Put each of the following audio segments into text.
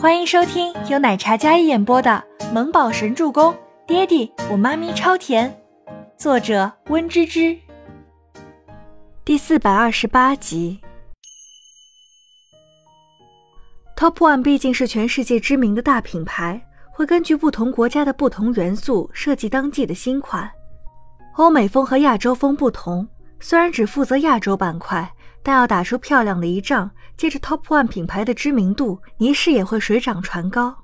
欢迎收听由奶茶加一演播的《萌宝神助攻》，爹地我妈咪超甜，作者温芝芝。第四百二十八集。Top One 毕竟是全世界知名的大品牌，会根据不同国家的不同元素设计当季的新款。欧美风和亚洲风不同，虽然只负责亚洲板块，但要打出漂亮的一仗。借着 Top One 品牌的知名度，倪氏也会水涨船高。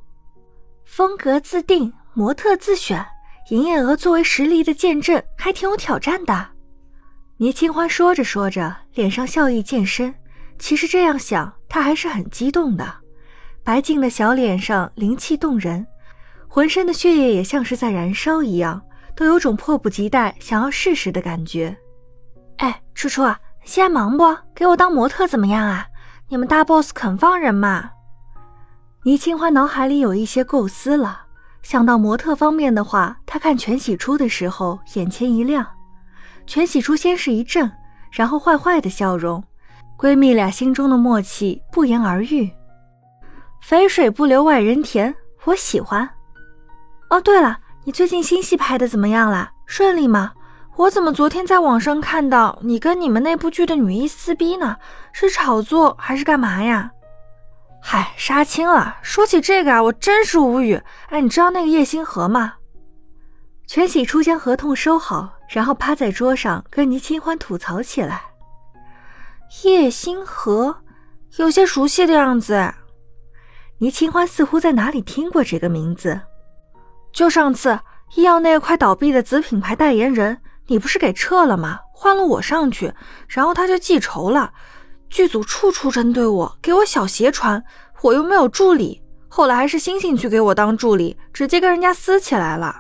风格自定，模特自选，营业额作为实力的见证，还挺有挑战的。倪清欢说着说着，脸上笑意渐深。其实这样想，她还是很激动的。白净的小脸上灵气动人，浑身的血液也像是在燃烧一样，都有种迫不及待想要试试的感觉。哎，初初啊，现在忙不？给我当模特怎么样啊？你们大 boss 肯放人吗？倪清欢脑海里有一些构思了，想到模特方面的话，她看全喜初的时候眼前一亮。全喜初先是一怔，然后坏坏的笑容，闺蜜俩心中的默契不言而喻。肥水不流外人田，我喜欢。哦，对了，你最近新戏拍的怎么样了？顺利吗？我怎么昨天在网上看到你跟你们那部剧的女一撕逼呢？是炒作还是干嘛呀？嗨，杀青了。说起这个啊，我真是无语。哎，你知道那个叶星河吗？全喜初将合同收好，然后趴在桌上跟倪清欢吐槽起来。叶星河，有些熟悉的样子。倪清欢似乎在哪里听过这个名字，就上次医药那块倒闭的子品牌代言人。你不是给撤了吗？换了我上去，然后他就记仇了。剧组处处针对我，给我小鞋穿，我又没有助理。后来还是星星去给我当助理，直接跟人家撕起来了。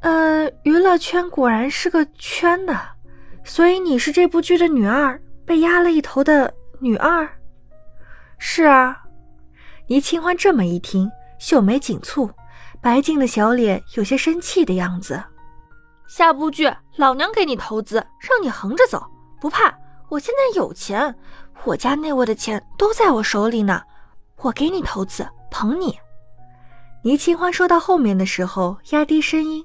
呃，娱乐圈果然是个圈的，所以你是这部剧的女二，被压了一头的女二。是啊，倪清欢这么一听，秀眉紧蹙，白净的小脸有些生气的样子。下部剧，老娘给你投资，让你横着走，不怕。我现在有钱，我家那位的钱都在我手里呢。我给你投资，捧你。倪清欢说到后面的时候，压低声音，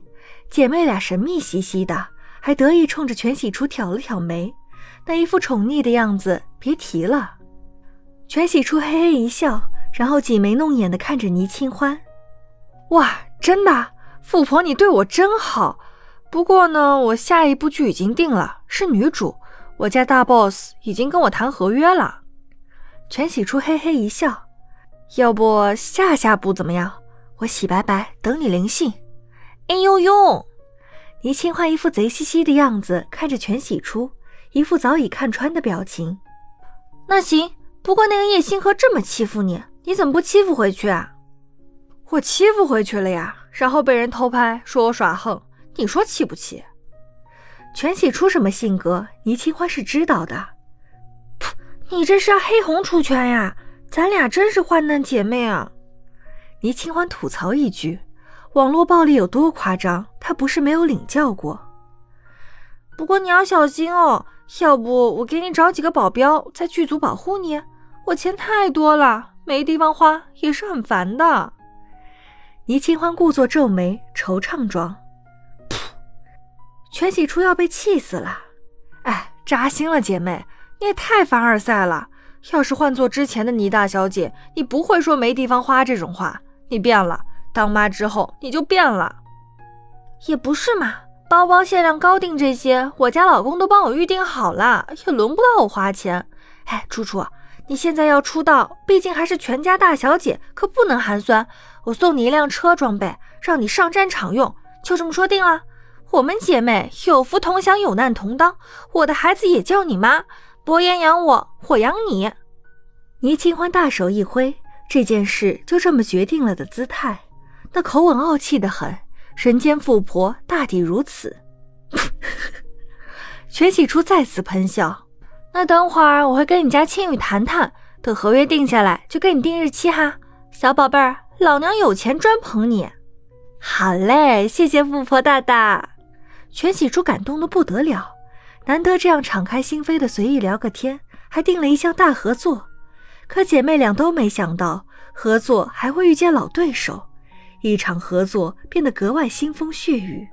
姐妹俩神秘兮兮的，还得意冲着全喜初挑了挑眉，那一副宠溺的样子，别提了。全喜初嘿嘿一笑，然后挤眉弄眼的看着倪清欢。哇，真的，富婆你对我真好。不过呢，我下一部剧已经定了，是女主。我家大 boss 已经跟我谈合约了。全喜初嘿嘿一笑，要不下下部怎么样？我洗白白等你灵性。哎呦呦！倪清欢一副贼兮兮的样子看着全喜初，一副早已看穿的表情。那行，不过那个叶星河这么欺负你，你怎么不欺负回去啊？我欺负回去了呀，然后被人偷拍，说我耍横。你说气不气？全喜初什么性格，倪清欢是知道的。噗，你这是要黑红出圈呀？咱俩真是患难姐妹啊！倪清欢吐槽一句：“网络暴力有多夸张，她不是没有领教过。不过你要小心哦，要不我给你找几个保镖在剧组保护你。我钱太多了，没地方花也是很烦的。”倪清欢故作皱眉，惆怅状。全喜初要被气死了，哎，扎心了，姐妹，你也太凡尔赛了。要是换做之前的倪大小姐，你不会说没地方花这种话。你变了，当妈之后你就变了。也不是嘛，包包、限量、高定这些，我家老公都帮我预定好了，也轮不到我花钱。哎，楚楚，你现在要出道，毕竟还是全家大小姐，可不能寒酸。我送你一辆车装备，让你上战场用，就这么说定了。我们姐妹有福同享，有难同当。我的孩子也叫你妈，伯言养我，我养你。倪清欢大手一挥，这件事就这么决定了的姿态，那口吻傲气的很。人间富婆大抵如此。全喜初再次喷笑。那等会儿我会跟你家庆宇谈谈，等合约定下来就给你定日期哈。小宝贝儿，老娘有钱专捧你。好嘞，谢谢富婆大大。全喜初感动的不得了，难得这样敞开心扉的随意聊个天，还定了一项大合作。可姐妹俩都没想到，合作还会遇见老对手，一场合作变得格外腥风血雨。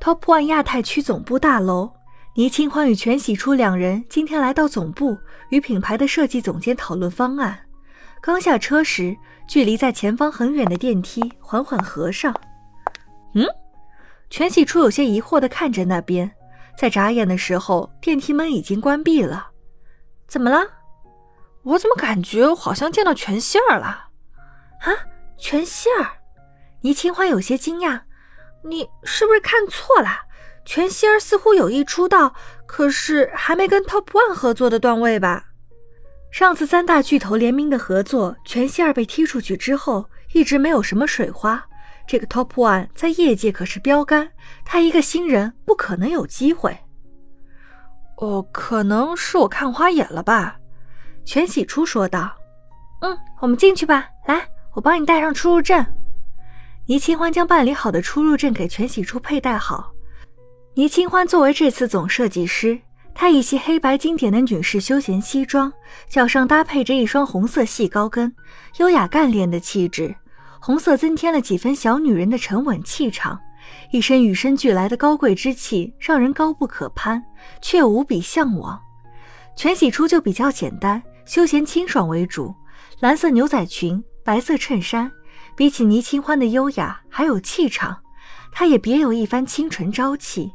Top One 亚太区总部大楼，倪清欢与全喜初两人今天来到总部，与品牌的设计总监讨论方案。刚下车时，距离在前方很远的电梯缓缓合上。嗯，全喜初有些疑惑的看着那边，在眨眼的时候，电梯门已经关闭了。怎么了？我怎么感觉我好像见到全希儿了？啊，全希儿？倪清欢有些惊讶。你是不是看错了？全希儿似乎有意出道，可是还没跟 Top One 合作的段位吧？上次三大巨头联名的合作，全希儿被踢出去之后，一直没有什么水花。这个 Top One 在业界可是标杆，他一个新人不可能有机会。哦，可能是我看花眼了吧？全喜初说道。嗯，我们进去吧。来，我帮你带上出入证。倪清欢将办理好的出入证给全喜初佩戴好。倪清欢作为这次总设计师，她一袭黑白经典的女士休闲西装，脚上搭配着一双红色细高跟，优雅干练的气质。红色增添了几分小女人的沉稳气场，一身与生俱来的高贵之气，让人高不可攀，却无比向往。全喜初就比较简单，休闲清爽为主，蓝色牛仔裙，白色衬衫。比起倪清欢的优雅还有气场，她也别有一番清纯朝气。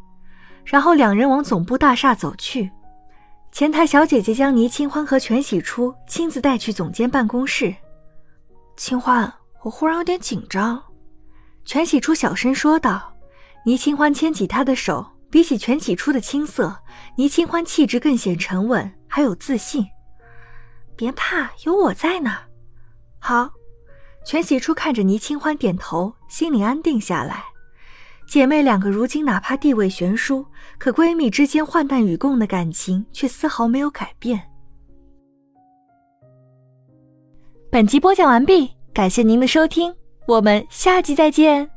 然后两人往总部大厦走去，前台小姐姐将倪清欢和全喜初亲自带去总监办公室。清欢，我忽然有点紧张。全喜初小声说道。倪清欢牵起他的手，比起全喜初的青涩，倪清欢气质更显沉稳，还有自信。别怕，有我在呢。好。全喜初看着倪清欢点头，心里安定下来。姐妹两个如今哪怕地位悬殊，可闺蜜之间患难与共的感情却丝毫没有改变。本集播讲完毕，感谢您的收听，我们下期再见。